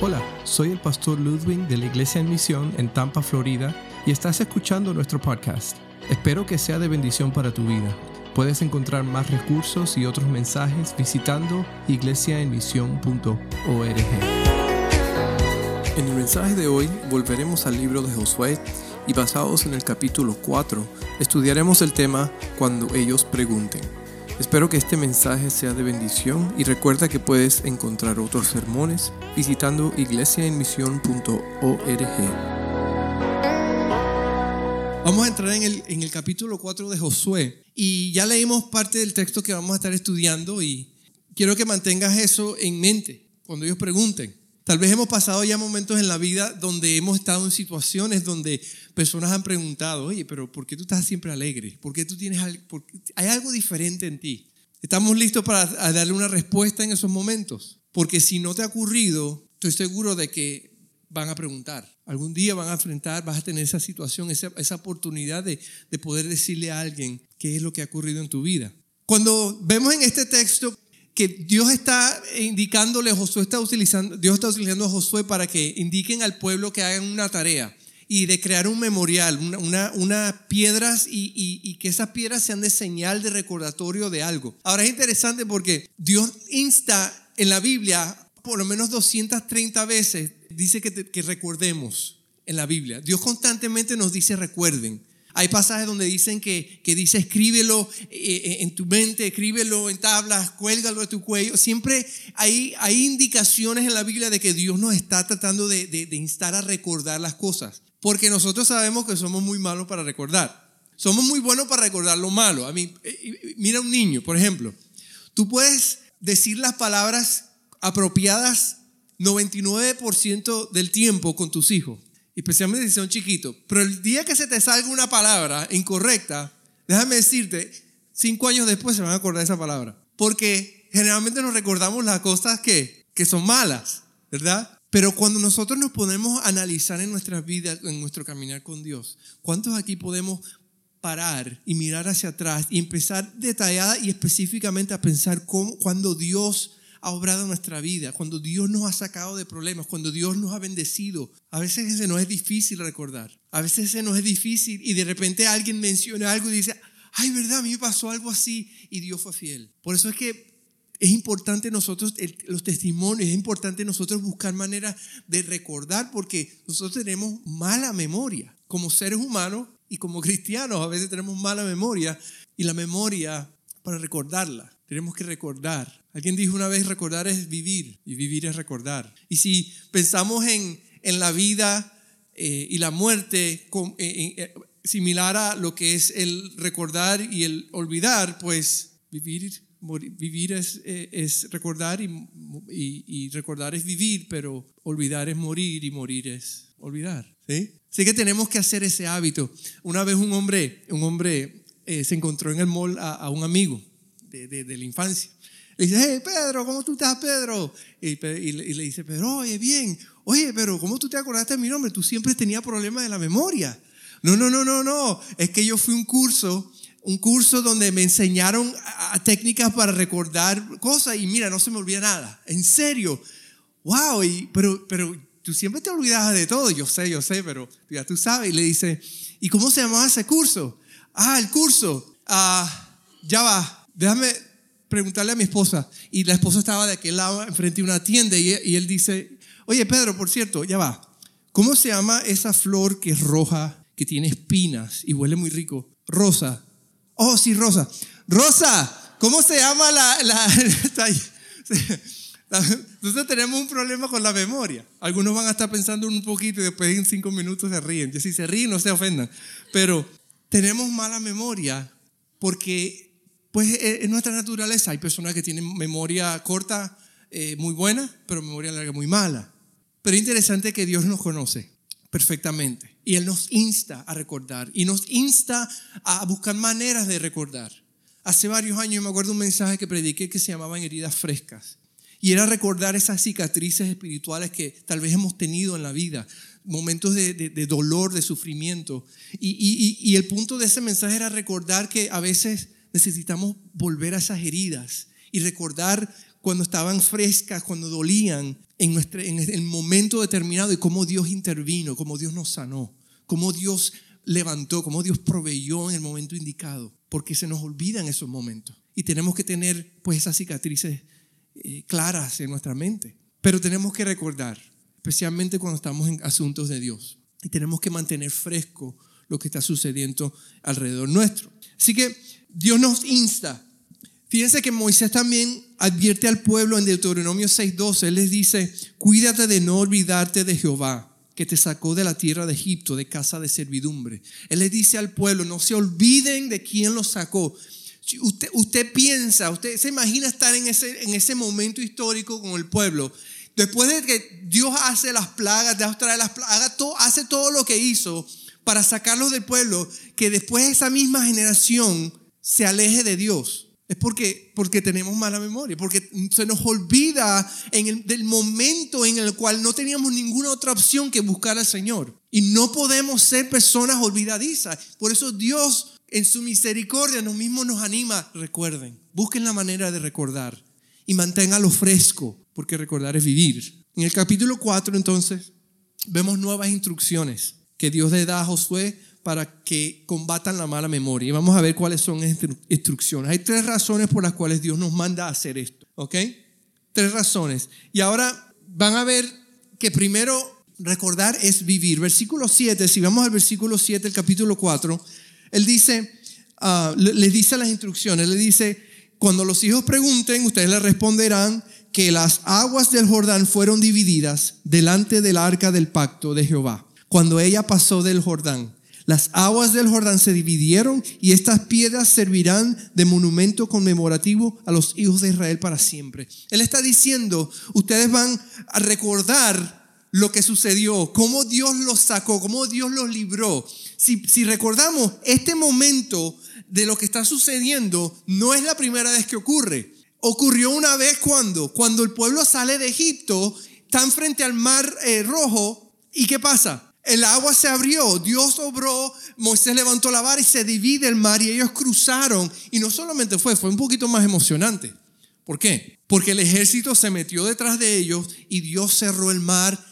Hola, soy el pastor Ludwig de la Iglesia en Misión en Tampa, Florida, y estás escuchando nuestro podcast. Espero que sea de bendición para tu vida. Puedes encontrar más recursos y otros mensajes visitando iglesiaenmisión.org. En el mensaje de hoy volveremos al libro de Josué y basados en el capítulo 4 estudiaremos el tema Cuando ellos pregunten. Espero que este mensaje sea de bendición y recuerda que puedes encontrar otros sermones visitando iglesiaenmisión.org. Vamos a entrar en el, en el capítulo 4 de Josué y ya leímos parte del texto que vamos a estar estudiando y quiero que mantengas eso en mente cuando ellos pregunten. Tal vez hemos pasado ya momentos en la vida donde hemos estado en situaciones donde personas han preguntado, oye, pero ¿por qué tú estás siempre alegre? ¿Por qué tú tienes algo, hay algo diferente en ti? ¿Estamos listos para darle una respuesta en esos momentos? Porque si no te ha ocurrido, estoy seguro de que van a preguntar. Algún día van a enfrentar, vas a tener esa situación, esa, oportunidad de, de poder decirle a alguien qué es lo que ha ocurrido en tu vida. Cuando vemos en este texto que Dios está indicándole, Josué está utilizando, Dios está utilizando a Josué para que indiquen al pueblo que hagan una tarea y de crear un memorial, una, una, piedras y, y, que esas piedras sean de señal de recordatorio de algo. Ahora es interesante porque Dios insta en la Biblia por lo menos 230 veces, dice que recordemos en la Biblia. Dios constantemente nos dice recuerden. Hay pasajes donde dicen que, que dice escríbelo eh, eh, en tu mente, escríbelo en tablas, cuélgalo de tu cuello. Siempre hay, hay indicaciones en la Biblia de que Dios nos está tratando de, de, instar a recordar las cosas. Porque nosotros sabemos que somos muy malos para recordar. Somos muy buenos para recordar lo malo. A mí, eh, mira un niño, por ejemplo. Tú puedes decir las palabras apropiadas 99% del tiempo con tus hijos especialmente si son chiquitos. Pero el día que se te salga una palabra incorrecta, déjame decirte, cinco años después se van a acordar de esa palabra. Porque generalmente nos recordamos las cosas que, que son malas, ¿verdad? Pero cuando nosotros nos podemos analizar en nuestras vidas, en nuestro caminar con Dios, ¿cuántos aquí podemos parar y mirar hacia atrás y empezar detallada y específicamente a pensar cómo, cuando Dios ha obrado nuestra vida, cuando Dios nos ha sacado de problemas, cuando Dios nos ha bendecido. A veces ese no es difícil recordar. A veces ese no es difícil y de repente alguien menciona algo y dice, ay, verdad, a mí me pasó algo así y Dios fue fiel. Por eso es que es importante nosotros, los testimonios, es importante nosotros buscar maneras de recordar porque nosotros tenemos mala memoria. Como seres humanos y como cristianos a veces tenemos mala memoria y la memoria para recordarla. Tenemos que recordar. Alguien dijo una vez, recordar es vivir y vivir es recordar. Y si pensamos en, en la vida eh, y la muerte eh, eh, similar a lo que es el recordar y el olvidar, pues vivir, vivir es, es recordar y, y, recordar es vivir, pero olvidar es morir y morir es olvidar. ¿sí? Así que tenemos que hacer ese hábito. Una vez un hombre, un hombre se encontró en el mall a un amigo de, la infancia. Le dice, hey Pedro, ¿cómo tú estás, Pedro? Y, le dice, Pedro, oye, bien, oye, pero ¿cómo tú te acordaste de mi nombre? Tú siempre tenías problemas de la memoria. No, no, no, no, no. Es que yo fui un curso, un curso donde me enseñaron técnicas para recordar cosas y mira, no se me olvida nada. En serio. Wow, y, pero, pero tú siempre te olvidabas de todo. Yo sé, yo sé, pero ya tú sabes. Y le dice, ¿y cómo se llamaba ese curso? Ah, el curso. Ah, ya va déjame preguntarle a mi esposa. Y la esposa estaba de aquel lado, enfrente de una tienda, y, él dice, oye Pedro, por cierto, ya va, ¿cómo se llama esa flor que es roja, que tiene espinas y huele muy rico? Rosa. Oh, sí, Rosa. Rosa, ¿cómo se llama la... la entonces tenemos un problema con la memoria. Algunos van a estar pensando un poquito y después en cinco minutos se ríen. Y si se ríen, no se ofendan. Pero tenemos mala memoria porque pues eh, en nuestra naturaleza hay personas que tienen memoria corta eh, muy buena, pero memoria larga muy mala. Pero es interesante que Dios nos conoce perfectamente y Él nos insta a recordar y nos insta a buscar maneras de recordar. Hace varios años me acuerdo un mensaje que prediqué que se llamaban heridas frescas. Y era recordar esas cicatrices espirituales que tal vez hemos tenido en la vida, momentos de, dolor, de sufrimiento. y, el punto de ese mensaje era recordar que a veces necesitamos volver a esas heridas y recordar cuando estaban frescas, cuando dolían, en, nuestro, en el momento determinado y cómo Dios intervino, cómo Dios nos sanó, cómo Dios levantó, cómo Dios proveyó en el momento indicado, porque se nos olvidan esos momentos y tenemos que tener pues esas cicatrices eh, claras en nuestra mente. Pero tenemos que recordar, especialmente cuando estamos en asuntos de Dios, y tenemos que mantener fresco lo que está sucediendo alrededor nuestro. Así que Dios nos insta. Fíjense que Moisés también advierte al pueblo en Deuteronomio 6:12. Él les dice, cuídate de no olvidarte de Jehová, que te sacó de la tierra de Egipto, de casa de servidumbre. Él les dice al pueblo, no se olviden de quién los sacó. Usted, usted piensa, usted se imagina estar en ese, en ese momento histórico con el pueblo. Después de que Dios hace las plagas, Dios trae las plagas, hace todo lo que hizo para sacarlos del pueblo, que después esa misma generación se aleje de Dios. Es porque, porque tenemos mala memoria, porque se nos olvida en el, del momento en el cual no teníamos ninguna otra opción que buscar al Señor. Y no podemos ser personas olvidadizas. Por eso Dios en su misericordia nos mismo nos anima. Recuerden, busquen la manera de recordar y manténgalo fresco, porque recordar es vivir. En el capítulo 4 entonces vemos nuevas instrucciones que Dios le da a Josué para que combatan la mala memoria. Y vamos a ver cuáles son estas instrucciones. Hay tres razones por las cuales Dios nos manda a hacer esto. ¿Ok? Tres razones. Y ahora van a ver que primero recordar es vivir. Versículo 7, si vamos al versículo 7, el capítulo 4, él dice, uh, les dice las instrucciones, le dice, cuando los hijos pregunten, ustedes le responderán que las aguas del Jordán fueron divididas delante del arca del pacto de Jehová cuando ella pasó del Jordán. Las aguas del Jordán se dividieron y estas piedras servirán de monumento conmemorativo a los hijos de Israel para siempre. Él está diciendo, ustedes van a recordar lo que sucedió, cómo Dios los sacó, cómo Dios los libró. Si, si recordamos, este momento de lo que está sucediendo no es la primera vez que ocurre. Ocurrió una vez cuando, cuando el pueblo sale de Egipto, están frente al mar eh, rojo y ¿qué pasa? El agua se abrió, Dios obró, Moisés levantó la vara y se divide el mar y ellos cruzaron. Y no solamente fue, fue un poquito más emocionante. ¿Por qué? Porque el ejército se metió detrás de ellos y Dios cerró el mar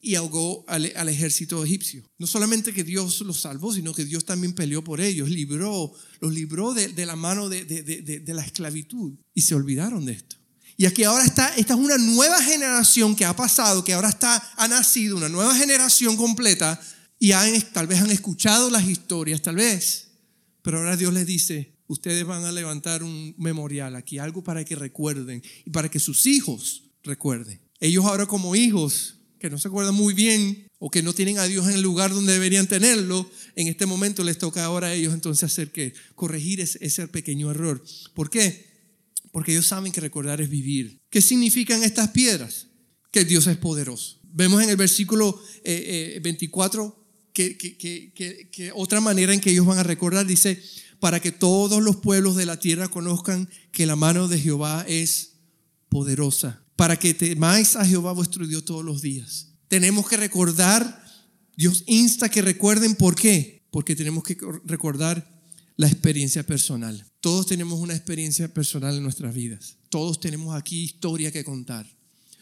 y ahogó al, ejército egipcio. No solamente que Dios los salvó, sino que Dios también peleó por ellos, libró, los libró de, la mano de, de la esclavitud. Y se olvidaron de esto. Y aquí ahora está, esta es una nueva generación que ha pasado, que ahora está, ha nacido, una nueva generación completa, y tal vez han escuchado las historias, tal vez, pero ahora Dios les dice, ustedes van a levantar un memorial aquí, algo para que recuerden y para que sus hijos recuerden. Ellos ahora como hijos, que no se acuerdan muy bien o que no tienen a Dios en el lugar donde deberían tenerlo, en este momento les toca ahora a ellos entonces hacer que corregir ese, ese pequeño error. ¿Por qué? Porque ellos saben que recordar es vivir. ¿Qué significan estas piedras? Que Dios es poderoso. Vemos en el versículo 24 eh, eh, que, otra manera en que ellos van a recordar dice, para que todos los pueblos de la tierra conozcan que la mano de Jehová es poderosa, para que temáis a Jehová vuestro Dios todos los días. Tenemos que recordar, Dios insta que recuerden por qué, porque tenemos que recordar la experiencia personal. Todos tenemos una experiencia personal en nuestras vidas. Todos tenemos aquí historia que contar.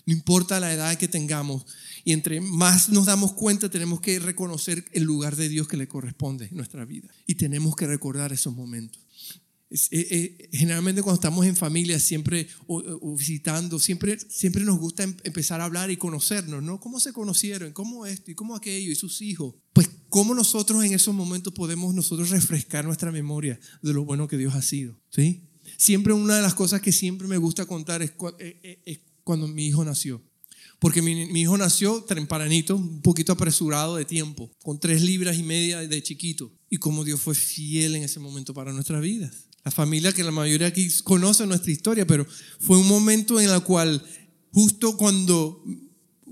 No importa la edad que tengamos. Y entre más nos damos cuenta, tenemos que reconocer el lugar de Dios que le corresponde en nuestra vida. Y tenemos que recordar esos momentos. Eh, eh, generalmente cuando estamos en familia, siempre o, visitando, siempre, siempre nos gusta em, empezar a hablar y conocernos, ¿no? ¿Cómo se conocieron? ¿Cómo esto? ¿Y cómo aquello? ¿Y sus hijos? Pues cómo nosotros en esos momentos podemos nosotros refrescar nuestra memoria de lo bueno que Dios ha sido, ¿sí? Siempre una de las cosas que siempre me gusta contar es, eh, cuando mi hijo nació. Porque mi, mi, hijo nació tempranito, un poquito apresurado de tiempo, con tres libras y media de chiquito. Y cómo Dios fue fiel en ese momento para nuestras vidas la familia que la mayoría aquí conoce nuestra historia, pero fue un momento en el cual justo cuando,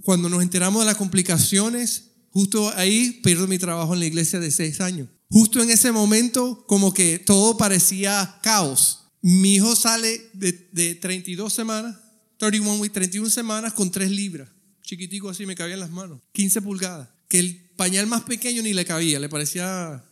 cuando nos enteramos de las complicaciones, justo ahí pierdo mi trabajo en la iglesia de seis años. Justo en ese momento como que todo parecía caos. Mi hijo sale de, de 32 semanas, 31 weeks, 31 semanas con 3 libras. Chiquitico así, me cabía en las manos. 15 pulgadas. Que el pañal más pequeño ni le cabía, le parecía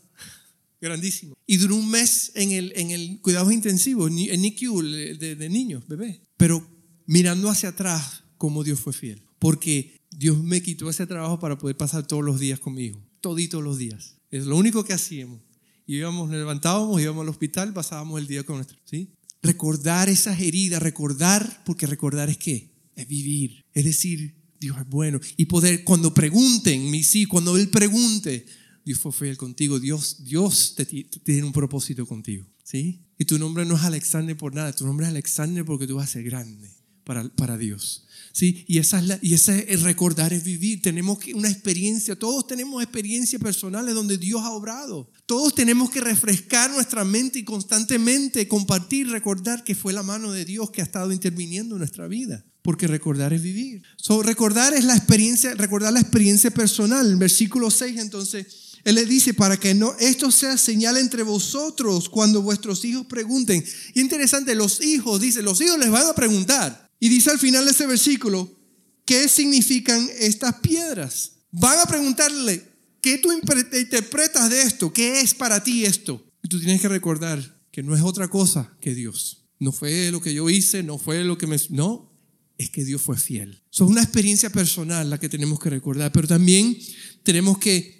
grandísimo. Y duró un mes en el, en el cuidado intensivo, en NICU de, de niños, bebé. Pero mirando hacia atrás cómo Dios fue fiel. Porque Dios me quitó ese trabajo para poder pasar todos los días conmigo, toditos los días. Es lo único que hacíamos. Íbamos, levantábamos, íbamos al hospital, pasábamos el día con nuestro, ¿sí? Recordar esas heridas, recordar, porque recordar es qué? Es vivir. Es decir, Dios es bueno. Y poder, cuando pregunten, mi sí, cuando Él pregunte, Dios fue fiel contigo, Dios, Dios te, tiene un propósito contigo. ¿sí? Y tu nombre no es Alexander por nada, tu nombre es Alexander porque tú vas a ser grande para, para Dios. ¿sí? Y, esa es la, y ese es recordar, es vivir. Tenemos una experiencia, todos tenemos experiencias personales donde Dios ha obrado. Todos tenemos que refrescar nuestra mente y constantemente compartir, recordar que fue la mano de Dios que ha estado interviniendo en nuestra vida. Porque recordar es vivir. So, recordar es la experiencia, recordar la experiencia personal. En versículo 6 entonces él le dice, para que no, esto sea señal entre vosotros cuando vuestros hijos pregunten. Y interesante, los hijos, dice, los hijos les van a preguntar. Y dice al final de ese versículo, ¿qué significan estas piedras? Van a preguntarle, ¿qué tú interpretas de esto? ¿Qué es para ti esto? Y tú tienes que recordar que no es otra cosa que Dios. No fue lo que yo hice, no fue lo que me... No, es que Dios fue fiel. Es una experiencia personal la que tenemos que recordar, pero también tenemos que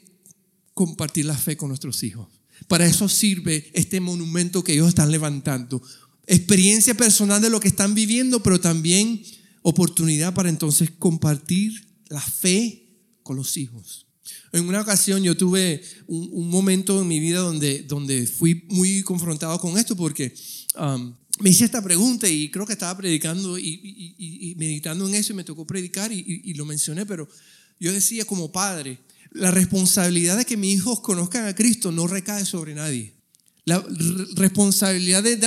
compartir la fe con nuestros hijos. Para eso sirve este monumento que ellos están levantando. Experiencia personal de lo que están viviendo, pero también oportunidad para entonces compartir la fe con los hijos. En una ocasión yo tuve un, momento en mi vida donde, donde fui muy confrontado con esto porque um, me hice esta pregunta y creo que estaba predicando y, meditando en eso y me tocó predicar y lo mencioné, pero yo decía como padre, la responsabilidad de que mis hijos conozcan a Cristo no recae sobre nadie. La responsabilidad de,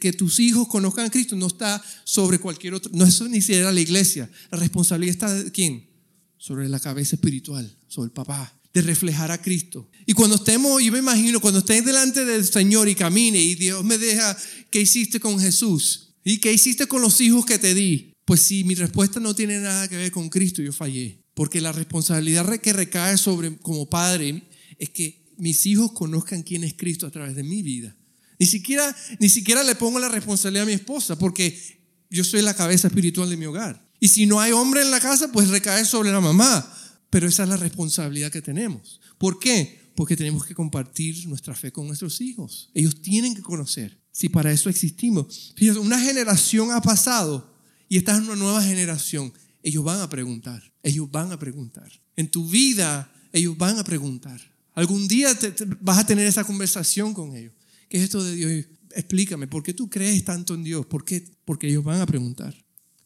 que tus hijos conozcan a Cristo no está sobre cualquier otro, no es ni siquiera la iglesia. La responsabilidad está de quién? Sobre la cabeza espiritual, sobre el papá, de reflejar a Cristo. Y cuando estemos, yo me imagino, cuando estés delante del Señor y camine y Dios me deja, ¿qué hiciste con Jesús? ¿Y qué hiciste con los hijos que te di? Pues si mi respuesta no tiene nada que ver con Cristo, yo fallé. Porque la responsabilidad que recae sobre como padre es que mis hijos conozcan quién es Cristo a través de mi vida. Ni siquiera, ni siquiera le pongo la responsabilidad a mi esposa porque yo soy la cabeza espiritual de mi hogar. Y si no hay hombre en la casa, pues recae sobre la mamá. Pero esa es la responsabilidad que tenemos. ¿Por qué? Porque tenemos que compartir nuestra fe con nuestros hijos. Ellos tienen que conocer. Si para eso existimos. Fíjate, una generación ha pasado y esta es una nueva generación ellos van a preguntar, ellos van a preguntar. En tu vida, ellos van a preguntar. Algún día vas a tener esa conversación con ellos. ¿Qué es esto de Dios? Explícame, ¿por qué tú crees tanto en Dios? ¿Por qué? Porque ellos van a preguntar.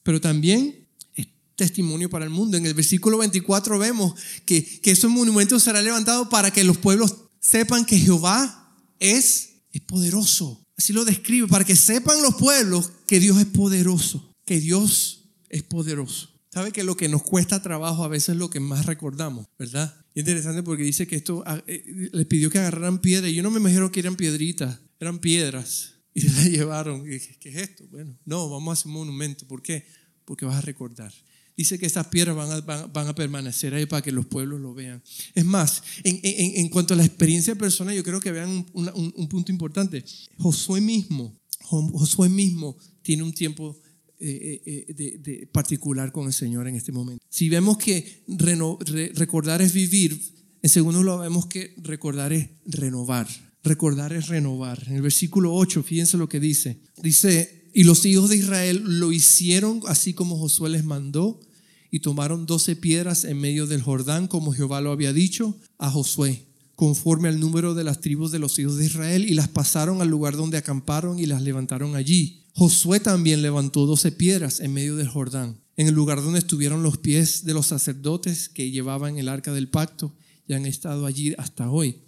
Pero también es testimonio para el mundo. En el versículo 24 vemos que, que ese monumento será levantado para que los pueblos sepan que Jehová es, es poderoso. Así lo describe, para que sepan los pueblos que Dios es poderoso, que Dios es poderoso. ¿Sabe que lo que nos cuesta trabajo a veces es lo que más recordamos, verdad? interesante porque dice que esto ah, eh, les pidió que agarraran piedras. Yo no me imagino que eran piedritas, eran piedras. Y se las llevaron. ¿Qué, es esto? Bueno, no, vamos a hacer un monumento. ¿Por qué? Porque vas a recordar. Dice que estas piedras van a, van, a, permanecer ahí para que los pueblos lo vean. Es más, en, en, en cuanto a la experiencia personal, yo creo que vean un, un, un punto importante. Josué mismo, Josué mismo tiene un tiempo eh, eh, eh, de, particular con el Señor en este momento. Si vemos que recordar es vivir, en segundo lo vemos que recordar es renovar. Recordar es renovar. En el versículo 8, fíjense lo que dice. Dice, y los hijos de Israel lo hicieron así como Josué les mandó y tomaron doce piedras en medio del Jordán como Jehová lo había dicho a Josué conforme al número de las tribus de los hijos de Israel y las pasaron al lugar donde acamparon y las levantaron allí. Josué también levantó doce piedras en medio del Jordán, en el lugar donde estuvieron los pies de los sacerdotes que llevaban el arca del pacto y han estado allí hasta hoy.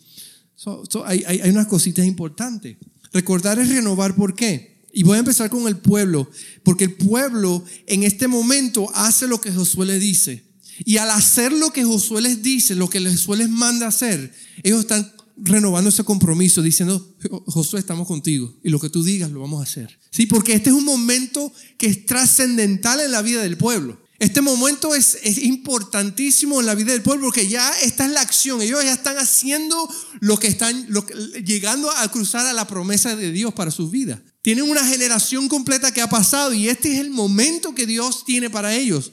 hay, hay, unas cositas importantes. Recordar es renovar, ¿por qué? Y voy a empezar con el pueblo, porque el pueblo en este momento hace lo que Josué le dice. Y al hacer lo que Josué les dice, lo que Josué les manda hacer, ellos están renovando ese compromiso, diciendo, Josué, estamos contigo y lo que tú digas lo vamos a hacer. Sí, porque este es un momento que es trascendental en la vida del pueblo. Este momento es, es, importantísimo en la vida del pueblo porque ya esta es la acción. Ellos ya están haciendo lo que están, llegando a cruzar a la promesa de Dios para sus vidas. Tienen una generación completa que ha pasado y este es el momento que Dios tiene para ellos.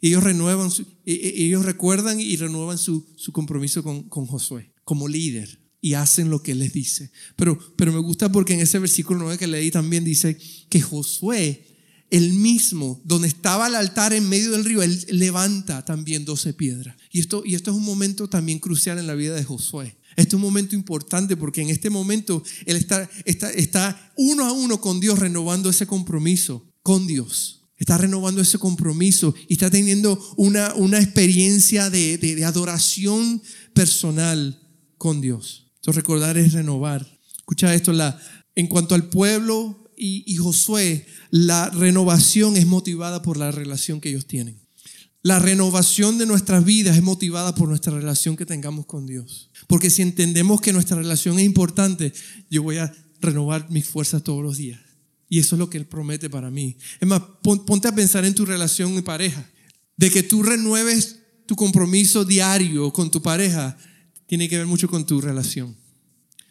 Ellos renuevan, e, e, ellos recuerdan y renuevan su, su compromiso con, con, Josué como líder y hacen lo que les dice. Pero, pero me gusta porque en ese versículo 9 que leí también dice que Josué, el mismo, donde estaba el altar en medio del río, él levanta también 12 piedras. Y esto, y esto es un momento también crucial en la vida de Josué. Este es un momento importante porque en este momento él está, está, está uno a uno con Dios renovando ese compromiso con Dios. Está renovando ese compromiso y está teniendo una, una experiencia de, de, adoración personal con Dios. Entonces recordar es renovar. Escucha esto, la, en cuanto al pueblo y, y Josué, la renovación es motivada por la relación que ellos tienen. La renovación de nuestras vidas es motivada por nuestra relación que tengamos con Dios. Porque si entendemos que nuestra relación es importante, yo voy a renovar mis fuerzas todos los días. Y eso es lo que Él promete para mí. Es más, ponte a pensar en tu relación de pareja. De que tú renueves tu compromiso diario con tu pareja, tiene que ver mucho con tu relación.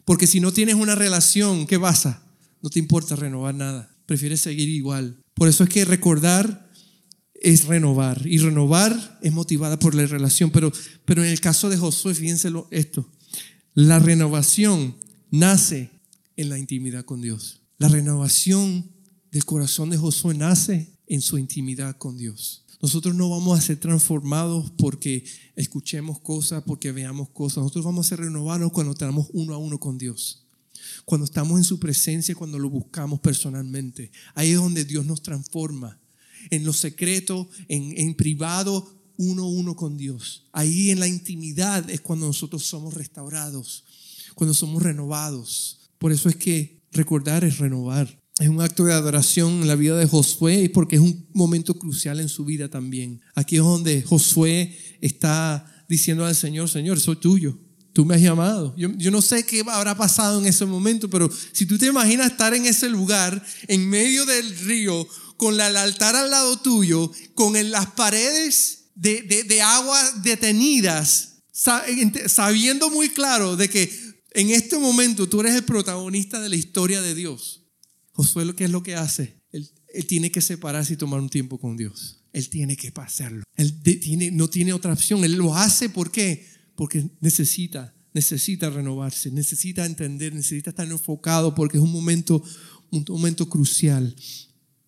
Porque si no tienes una relación, ¿qué pasa? No te importa renovar nada. Prefieres seguir igual. Por eso es que recordar es renovar. Y renovar es motivada por la relación. Pero, pero en el caso de Josué, fíjense esto. La renovación nace en la intimidad con Dios. La renovación del corazón de Josué nace en su intimidad con Dios. Nosotros no vamos a ser transformados porque escuchemos cosas, porque veamos cosas. Nosotros vamos a ser renovados cuando estamos uno a uno con Dios. Cuando estamos en su presencia, cuando lo buscamos personalmente. Ahí es donde Dios nos transforma. En lo secreto, en, en privado, uno a uno con Dios. Ahí en la intimidad es cuando nosotros somos restaurados, cuando somos renovados. Por eso es que recordar es renovar. Es un acto de adoración en la vida de Josué y porque es un momento crucial en su vida también. Aquí es donde Josué está diciendo al Señor, Señor, soy tuyo. Tú me has llamado. Yo, no sé qué habrá pasado en ese momento, pero si tú te imaginas estar en ese lugar, en medio del río, con el altar al lado tuyo, con las paredes de, de, de agua detenidas, sabiendo muy claro de que en este momento tú eres el protagonista de la historia de Dios. Josué, ¿qué es lo que hace? Él, tiene que separarse y tomar un tiempo con Dios. Él tiene que pasarlo. Él tiene, no tiene otra opción. Él lo hace ¿por qué? Porque necesita, necesita renovarse, necesita entender, necesita estar enfocado porque es un momento, un momento crucial.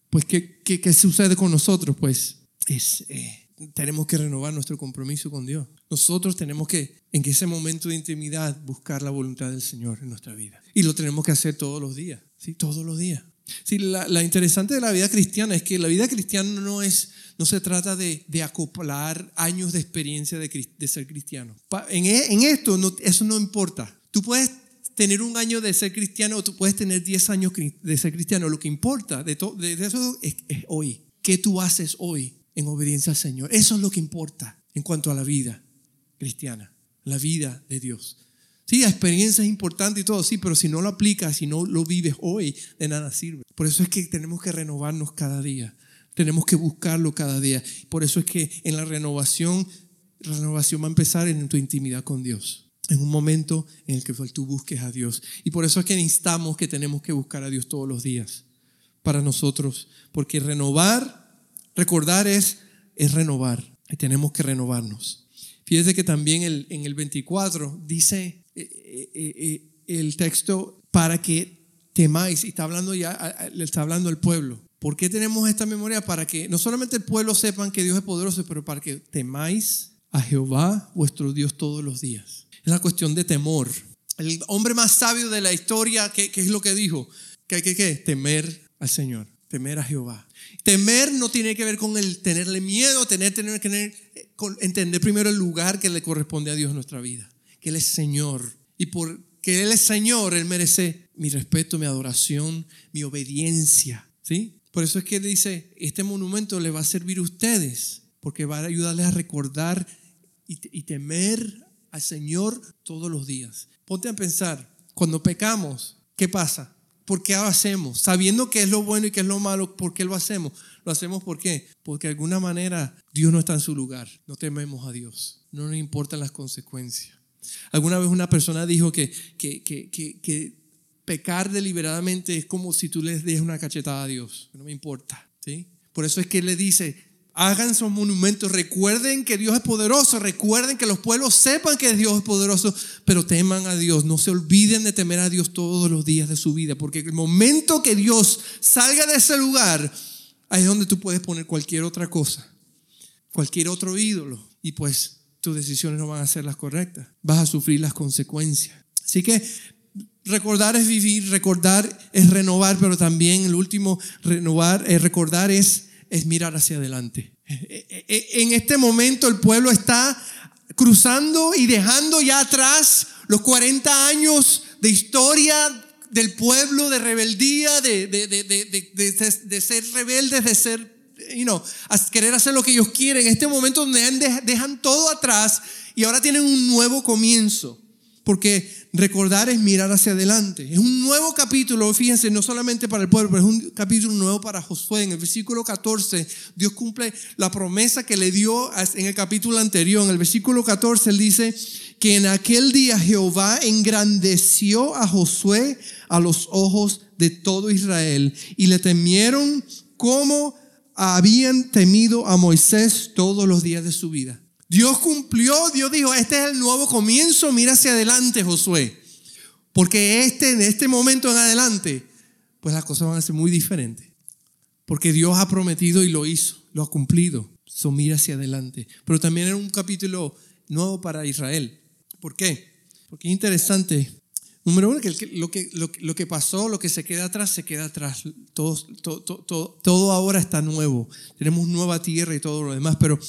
Pues, ¿qué, qué, sucede con nosotros? Pues es, eh, tenemos que renovar nuestro compromiso con Dios. Nosotros tenemos que, en ese momento de intimidad, buscar la voluntad del Señor en nuestra vida. Y lo tenemos que hacer todos los días, ¿sí? Todos los días. Sí, la, interesante de la vida cristiana es que la vida cristiana no, es, no se trata de, de acoplar años de experiencia de, de ser cristiano. En, e, en esto, no, eso no importa. Tú puedes tener un año de ser cristiano o tú puedes tener 10 años de ser cristiano. Lo que importa de, de eso es, es hoy. ¿Qué tú haces hoy? en obediencia al Señor. Eso es lo que importa en cuanto a la vida cristiana, la vida de Dios. Sí, la experiencia es importante y todo, sí, pero si no lo aplicas, si no lo vives hoy, de nada sirve. Por eso es que tenemos que renovarnos cada día. Tenemos que buscarlo cada día. Por eso es que en la renovación, la renovación va a empezar en tu intimidad con Dios. En un momento en el que tú busques a Dios. Y por eso es que instamos que tenemos que buscar a Dios todos los días para nosotros. Porque renovar Recordar es, es renovar y tenemos que renovarnos. Fíjese que también el, en el 24 dice el texto para que temáis, y está hablando ya, le está hablando al pueblo. ¿Por qué tenemos esta memoria? Para que no solamente el pueblo sepan que Dios es poderoso, pero para que temáis a Jehová vuestro Dios todos los días. Es la cuestión de temor. El hombre más sabio de la historia, ¿qué, es lo que dijo? Que hay que temer al Señor, temer a Jehová. Temer no tiene que ver con el tenerle miedo, tener, tener, tener, entender primero el lugar que le corresponde a Dios en nuestra vida, que Él es Señor. Y porque Él es Señor, Él merece mi respeto, mi adoración, mi obediencia. ¿sí? Por eso es que dice, este monumento le va a servir a ustedes, porque va a ayudarles a recordar y, temer al Señor todos los días. Ponte a pensar, cuando pecamos, ¿qué pasa? ¿Por qué lo hacemos? Sabiendo qué es lo bueno y qué es lo malo, ¿por qué lo hacemos? Lo hacemos ¿por? Porque de alguna manera Dios no está en su lugar. No tememos a Dios. No nos importan las consecuencias. Alguna vez una persona dijo que, que, que, que pecar deliberadamente es como si tú les des una cachetada a Dios. No me importa. ¿sí? Por eso es que Él le dice, hagan sus monumentos, recuerden que Dios es poderoso, recuerden que los pueblos sepan que Dios es poderoso, pero teman a Dios, no se olviden de temer a Dios todos los días de su vida, porque el momento que Dios salga de ese lugar, ahí es donde tú puedes poner cualquier otra cosa, cualquier otro ídolo, y pues tus decisiones no van a ser las correctas, vas a sufrir las consecuencias. Así que recordar es vivir, recordar es renovar, pero también el último renovar, eh, recordar es es mirar hacia adelante. E, e, e, en este momento el pueblo está cruzando y dejando ya atrás los 40 años de historia del pueblo, de rebeldía, de, de, ser rebeldes, de ser, you know, querer hacer lo que ellos quieren. En este momento donde dejan todo atrás y ahora tienen un nuevo comienzo. Porque recordar es mirar hacia adelante. Es un nuevo capítulo, fíjense, no solamente para el pueblo, pero es un capítulo nuevo para Josué. En el versículo 14, Dios cumple la promesa que le dio en el capítulo anterior. En el versículo 14, él dice que en aquel día Jehová engrandeció a Josué a los ojos de todo Israel y le temieron como habían temido a Moisés todos los días de su vida. Dios cumplió, Dios dijo, este es el nuevo comienzo, mira hacia adelante, Josué. Porque este, en este momento en adelante, pues las cosas van a ser muy diferentes. Porque Dios ha prometido y lo hizo, lo ha cumplido. So mira hacia adelante. Pero también era un capítulo nuevo para Israel. ¿Por qué? Porque es interesante. Número uno, que lo que, lo, que pasó, lo que se queda atrás, se queda atrás. Todo, ahora está nuevo. Tenemos nueva tierra y todo lo demás. Pero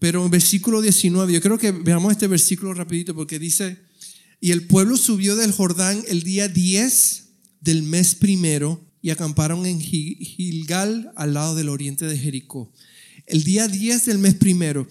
pero en versículo 19, yo creo que veamos este versículo rapidito porque dice, y el pueblo subió del Jordán el día 10 del mes primero y acamparon en Gilgal al lado del oriente de Jericó. El día 10 del mes primero.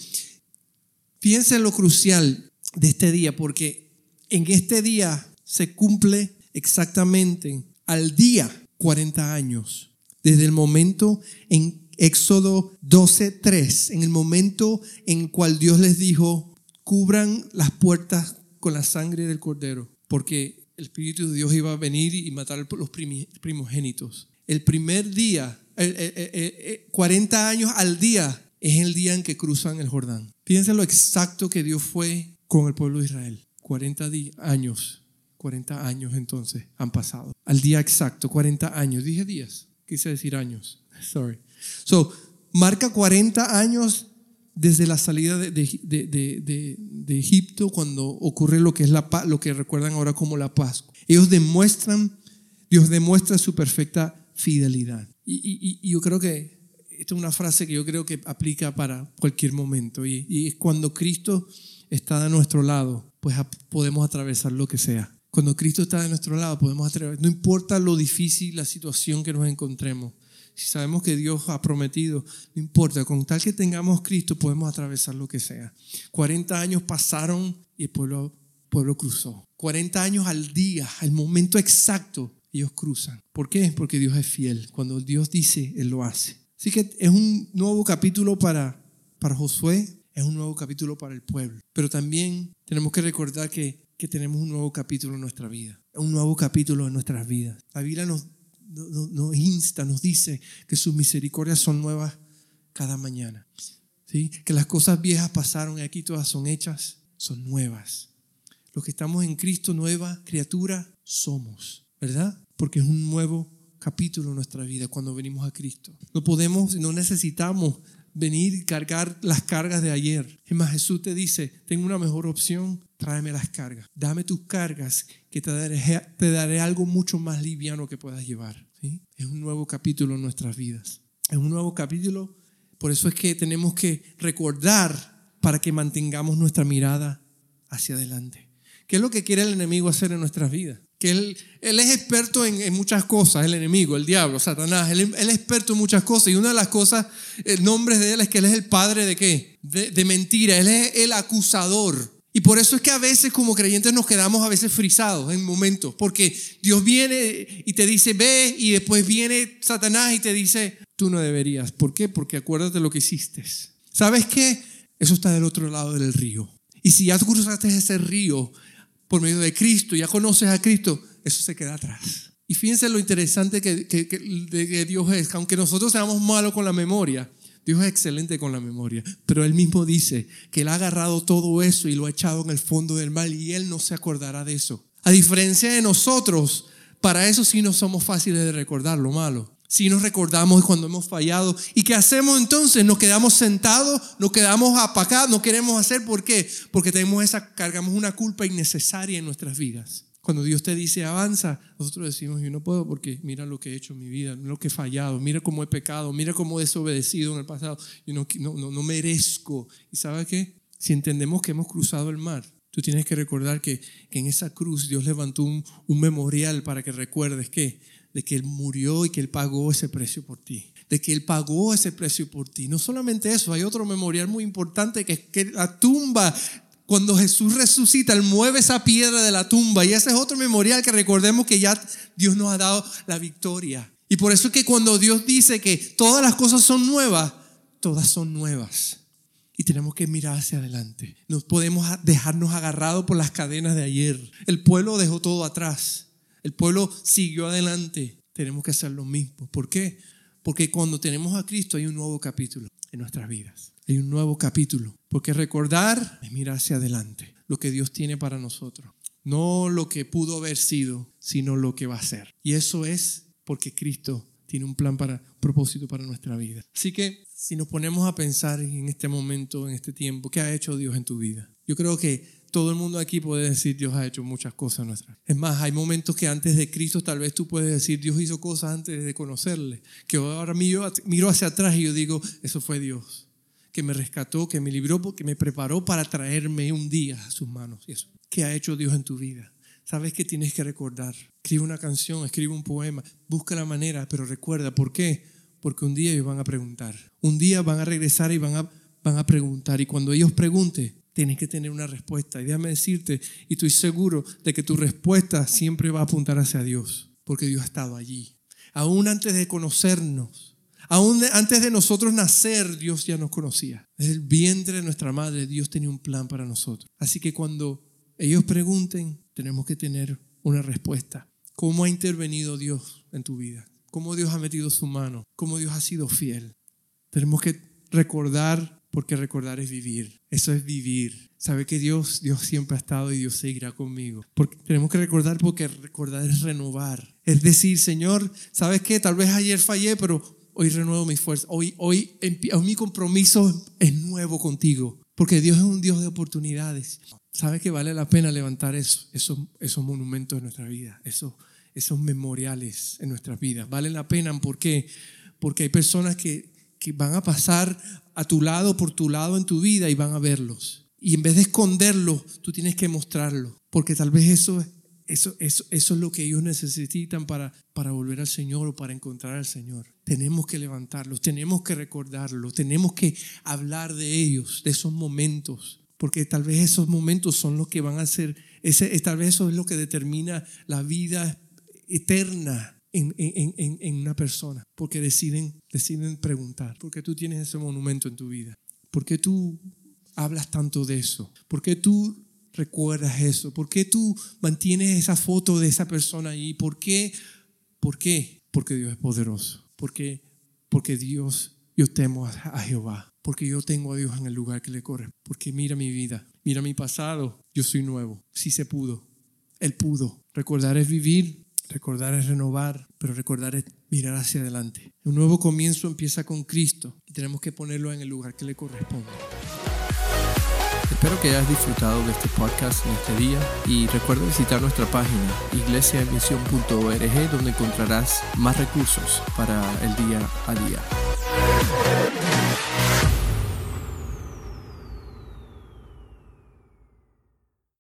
Fíjense lo crucial de este día porque en este día se cumple exactamente al día 40 años desde el momento en Éxodo 12:3, en el momento en cual Dios les dijo, cubran las puertas con la sangre del cordero, porque el Espíritu de Dios iba a venir y matar los primogénitos. El primer día, 40 años al día, es el día en que cruzan el Jordán. Fíjense lo exacto que Dios fue con el pueblo de Israel. 40 años, 40 años entonces han pasado. Al día exacto, 40 años. Dije días, quise decir años. Sorry. So, marca 40 años desde la salida de, Egipto cuando ocurre lo que es la lo que recuerdan ahora como la Pascua. Ellos demuestran, Dios demuestra su perfecta fidelidad. Y, yo creo que esta es una frase que yo creo que aplica para cualquier momento. Y, y cuando Cristo está de nuestro lado, pues podemos atravesar lo que sea. Cuando Cristo está de nuestro lado, podemos atravesar, no importa lo difícil, la situación que nos encontremos, si sabemos que Dios ha prometido, no importa, con tal que tengamos Cristo podemos atravesar lo que sea. 40 años pasaron y el pueblo, pueblo cruzó. 40 años al día, al momento exacto, ellos cruzan. ¿Por qué? Porque Dios es fiel. Cuando Dios dice, Él lo hace. Así que es un nuevo capítulo para, para Josué, es un nuevo capítulo para el pueblo. Pero también tenemos que recordar que, que tenemos un nuevo capítulo en nuestra vida, un nuevo capítulo en nuestras vidas. La Biblia nos insta, nos dice que sus misericordias son nuevas cada mañana. ¿Sí? Que las cosas viejas pasaron y aquí todas son hechas, son nuevas. Los que estamos en Cristo, nueva criatura, somos, ¿verdad? Porque es un nuevo capítulo en nuestra vida cuando venimos a Cristo. No podemos, no necesitamos venir y cargar las cargas de ayer. Es más, Jesús te dice, tengo una mejor opción, tráeme las cargas. Dame tus cargas que te daré, algo mucho más liviano que puedas llevar. Es un nuevo capítulo en nuestras vidas. Es un nuevo capítulo, por eso es que tenemos que recordar para que mantengamos nuestra mirada hacia adelante. ¿Qué es lo que quiere el enemigo hacer en nuestras vidas? Que él, él es experto en, muchas cosas, el enemigo, el diablo, Satanás. Él, es experto en muchas cosas. Y una de las cosas, el nombre de él es que él es el padre de qué? De, de mentira. Él es el acusador. Y por eso es que a veces como creyentes nos quedamos a veces frisados en momentos, porque Dios viene y te dice, ve, y después viene Satanás y te dice, tú no deberías. ¿Por qué? Porque acuérdate lo que hiciste. ¿Sabes qué? Eso está del otro lado del río. Y si ya cruzaste ese río por medio de Cristo, ya conoces a Cristo, eso se queda atrás. Y fíjense lo interesante que, que, Dios es, aunque nosotros seamos malos con la memoria, Dios es excelente con la memoria, pero Él mismo dice que Él ha agarrado todo eso y lo ha echado en el fondo del mal y Él no se acordará de eso. A diferencia de nosotros, para eso sí no somos fáciles de recordar lo malo. Si nos recordamos cuando hemos fallado. ¿Y qué hacemos entonces? Nos quedamos sentados, nos quedamos apacados, no queremos hacer. ¿Por qué? Porque tenemos esa, cargamos una culpa innecesaria en nuestras vidas. Cuando Dios te dice avanza, nosotros decimos yo no puedo porque mira lo que he hecho en mi vida, lo que he fallado, mira cómo he pecado, mira cómo he desobedecido en el pasado, yo no, no, no merezco. ¿Y sabes qué? Si entendemos que hemos cruzado el mar, tú tienes que recordar que, que en esa cruz Dios levantó un, un memorial para que recuerdes que de que Él murió y que Él pagó ese precio por ti. De que Él pagó ese precio por ti. No solamente eso, hay otro memorial muy importante que es que la tumba cuando Jesús resucita, Él mueve esa piedra de la tumba. Y ese es otro memorial que recordemos que ya Dios nos ha dado la victoria. Y por eso es que cuando Dios dice que todas las cosas son nuevas, todas son nuevas. Y tenemos que mirar hacia adelante. No podemos dejarnos agarrados por las cadenas de ayer. El pueblo dejó todo atrás. El pueblo siguió adelante. Tenemos que hacer lo mismo. ¿Por qué? Porque cuando tenemos a Cristo hay un nuevo capítulo en nuestras vidas. Hay un nuevo capítulo. Porque recordar es mirar hacia adelante. Lo que Dios tiene para nosotros. No lo que pudo haber sido, sino lo que va a ser. Y eso es porque Cristo tiene un plan para propósito para nuestra vida. Así que si nos ponemos a pensar en este momento, en este tiempo, ¿qué ha hecho Dios en tu vida? Yo creo que todo el mundo aquí puede decir Dios ha hecho muchas cosas nuestras. Es más, hay momentos que antes de Cristo tal vez tú puedes decir Dios hizo cosas antes de conocerle, que ahora miro, miro hacia atrás y yo digo, eso fue Dios, que me rescató, que me libró, que me preparó para traerme un día a sus manos. Y eso, ¿qué ha hecho Dios en tu vida? Sabes que tienes que recordar. Escribe una canción, escribe un poema, busca la manera, pero recuerda, ¿por qué? Porque un día ellos van a preguntar. Un día van a regresar y van a, van a preguntar. Y cuando ellos pregunten, tienes que tener una respuesta. Y déjame decirte, y estoy seguro de que tu respuesta siempre va a apuntar hacia Dios, porque Dios ha estado allí. Aún antes de conocernos, aún antes de nosotros nacer, Dios ya nos conocía. Desde el vientre de nuestra madre, Dios tenía un plan para nosotros. Así que cuando ellos pregunten, tenemos que tener una respuesta. ¿Cómo ha intervenido Dios en tu vida? ¿Cómo Dios ha metido su mano? ¿Cómo Dios ha sido fiel? Tenemos que recordar porque recordar es vivir. Eso es vivir. Sabe que Dios, Dios siempre ha estado y Dios seguirá conmigo. Porque tenemos que recordar porque recordar es renovar. Es decir, Señor, ¿sabes qué? Tal vez ayer fallé, pero hoy renuevo mi fuerza. Hoy, hoy, hoy mi compromiso es nuevo contigo. Porque Dios es un Dios de oportunidades. ¿Sabes que vale la pena levantar eso, esos, esos monumentos en nuestra vida? Esos, esos memoriales en nuestras vidas. Vale la pena. ¿Por qué? Porque hay personas que que van a pasar a tu lado, por tu lado en tu vida y van a verlos. Y en vez de esconderlos, tú tienes que mostrarlo, porque tal vez eso, eso, eso, eso es lo que ellos necesitan para, para volver al Señor o para encontrar al Señor. Tenemos que levantarlos, tenemos que recordarlos, tenemos que hablar de ellos, de esos momentos, porque tal vez esos momentos son los que van a ser, ese, tal vez eso es lo que determina la vida eterna en, en, en, una persona, porque deciden, deciden preguntar, ¿por qué tú tienes ese monumento en tu vida? ¿Por qué tú hablas tanto de eso? ¿Por qué tú recuerdas eso? ¿Por qué tú mantienes esa foto de esa persona ahí? ¿Por qué? ¿Por qué? Porque Dios es poderoso. Porque, porque Dios, yo temo a Jehová. Porque yo tengo a Dios en el lugar que le corre. Porque mira mi vida, mira mi pasado. Yo soy nuevo. Si se pudo. Él pudo. Recordar es vivir Recordar es renovar, pero recordar es mirar hacia adelante. Un nuevo comienzo empieza con Cristo y tenemos que ponerlo en el lugar que le corresponde. Espero que hayas disfrutado de este podcast en este día y recuerda visitar nuestra página iglesiaemisión.org donde encontrarás más recursos para el día a día.